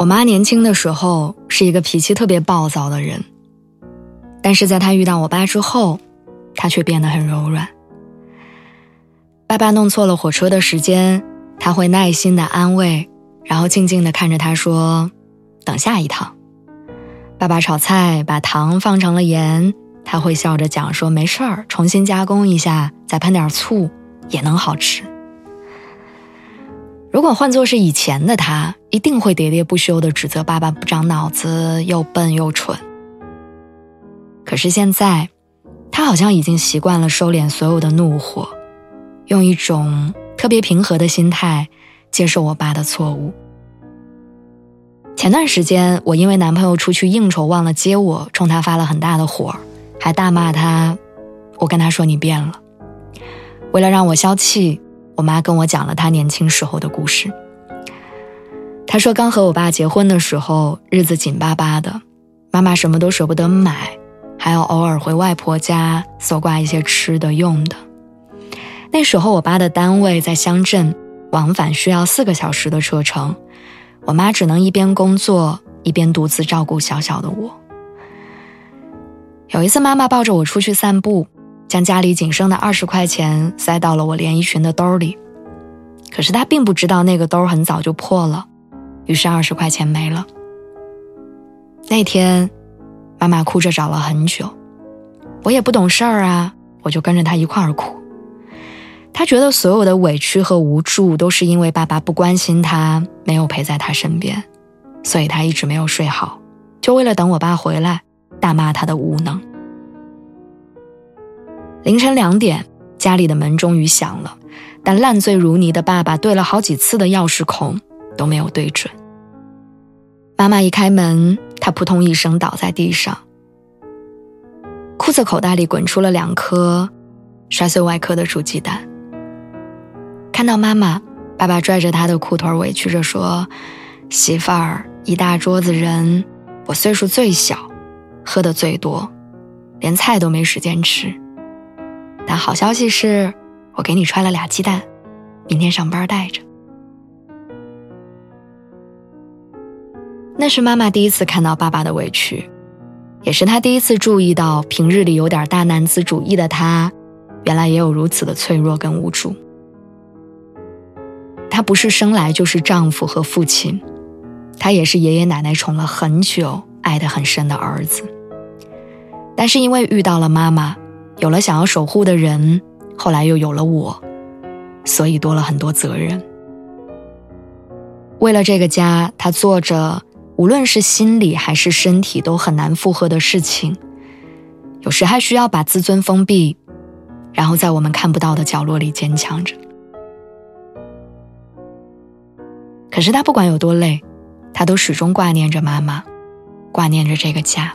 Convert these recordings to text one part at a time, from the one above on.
我妈年轻的时候是一个脾气特别暴躁的人，但是在她遇到我爸之后，她却变得很柔软。爸爸弄错了火车的时间，她会耐心的安慰，然后静静的看着他说：“等下一趟。”爸爸炒菜把糖放成了盐，他会笑着讲说：“没事儿，重新加工一下，再喷点醋也能好吃。”如果换作是以前的他，一定会喋喋不休地指责爸爸不长脑子，又笨又蠢。可是现在，他好像已经习惯了收敛所有的怒火，用一种特别平和的心态接受我爸的错误。前段时间，我因为男朋友出去应酬忘了接我，冲他发了很大的火，还大骂他。我跟他说：“你变了。”为了让我消气。我妈跟我讲了她年轻时候的故事。她说，刚和我爸结婚的时候，日子紧巴巴的，妈妈什么都舍不得买，还要偶尔回外婆家搜刮一些吃的用的。那时候，我爸的单位在乡镇，往返需要四个小时的车程，我妈只能一边工作一边独自照顾小小的我。有一次，妈妈抱着我出去散步。将家里仅剩的二十块钱塞到了我连衣裙的兜里，可是他并不知道那个兜很早就破了，于是二十块钱没了。那天，妈妈哭着找了很久，我也不懂事儿啊，我就跟着她一块儿哭。她觉得所有的委屈和无助都是因为爸爸不关心她，没有陪在她身边，所以她一直没有睡好，就为了等我爸回来，大骂他的无能。凌晨两点，家里的门终于响了，但烂醉如泥的爸爸对了好几次的钥匙孔都没有对准。妈妈一开门，他扑通一声倒在地上，裤子口袋里滚出了两颗摔碎外壳的煮鸡蛋。看到妈妈，爸爸拽着他的裤腿委屈着说：“媳妇儿，一大桌子人，我岁数最小，喝的最多，连菜都没时间吃。”但好消息是，我给你揣了俩鸡蛋，明天上班带着。那是妈妈第一次看到爸爸的委屈，也是她第一次注意到平日里有点大男子主义的他，原来也有如此的脆弱跟无助。他不是生来就是丈夫和父亲，他也是爷爷奶奶宠了很久、爱得很深的儿子。但是因为遇到了妈妈。有了想要守护的人，后来又有了我，所以多了很多责任。为了这个家，他做着无论是心理还是身体都很难负荷的事情，有时还需要把自尊封闭，然后在我们看不到的角落里坚强着。可是他不管有多累，他都始终挂念着妈妈，挂念着这个家。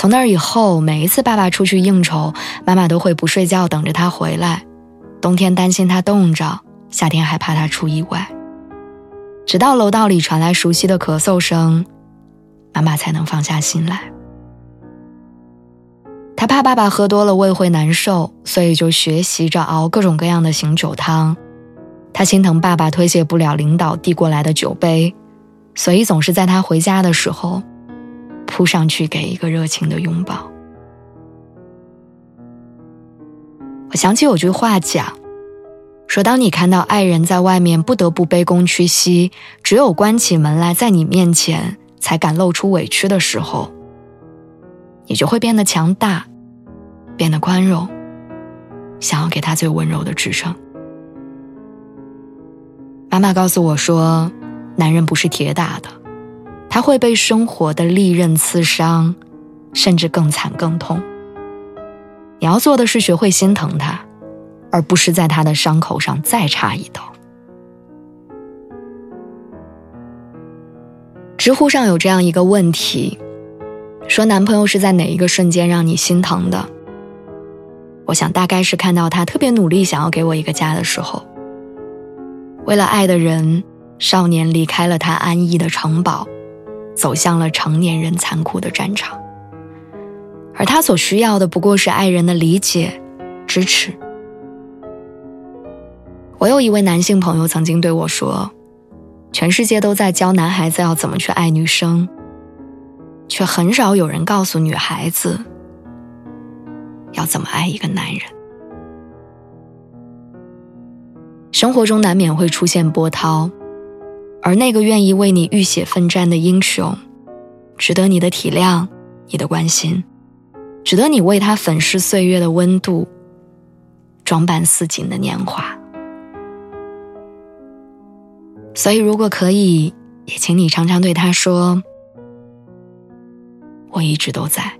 从那儿以后，每一次爸爸出去应酬，妈妈都会不睡觉等着他回来。冬天担心他冻着，夏天还怕他出意外。直到楼道里传来熟悉的咳嗽声，妈妈才能放下心来。他怕爸爸喝多了胃会难受，所以就学习着熬各种各样的醒酒汤。他心疼爸爸推卸不了领导递过来的酒杯，所以总是在他回家的时候。扑上去给一个热情的拥抱。我想起有句话讲，说当你看到爱人在外面不得不卑躬屈膝，只有关起门来在你面前才敢露出委屈的时候，你就会变得强大，变得宽容，想要给他最温柔的支撑。妈妈告诉我说，男人不是铁打的。他会被生活的利刃刺伤甚至更惨更痛。你要做的是学会心疼他而不是在他的伤口上再插一刀。知乎上有这样一个问题说男朋友是在哪一个瞬间让你心疼的？我想大概是看到他特别努力想要给我一个家的时候。为了爱的人少年离开了他安逸的城堡走向了成年人残酷的战场。而他所需要的不过是爱人的理解、支持。我有一位男性朋友曾经对我说：“全世界都在教男孩子要怎么去爱女生，却很少有人告诉女孩子。”要怎么爱一个男人？生活中难免会出现波涛，而那个愿意为你浴血奋战的英雄，值得你的体谅、你的关心，值得你为他粉饰岁月的温度，装扮似锦的年华。所以，如果可以，也请你常常对他说：“我一直都在。”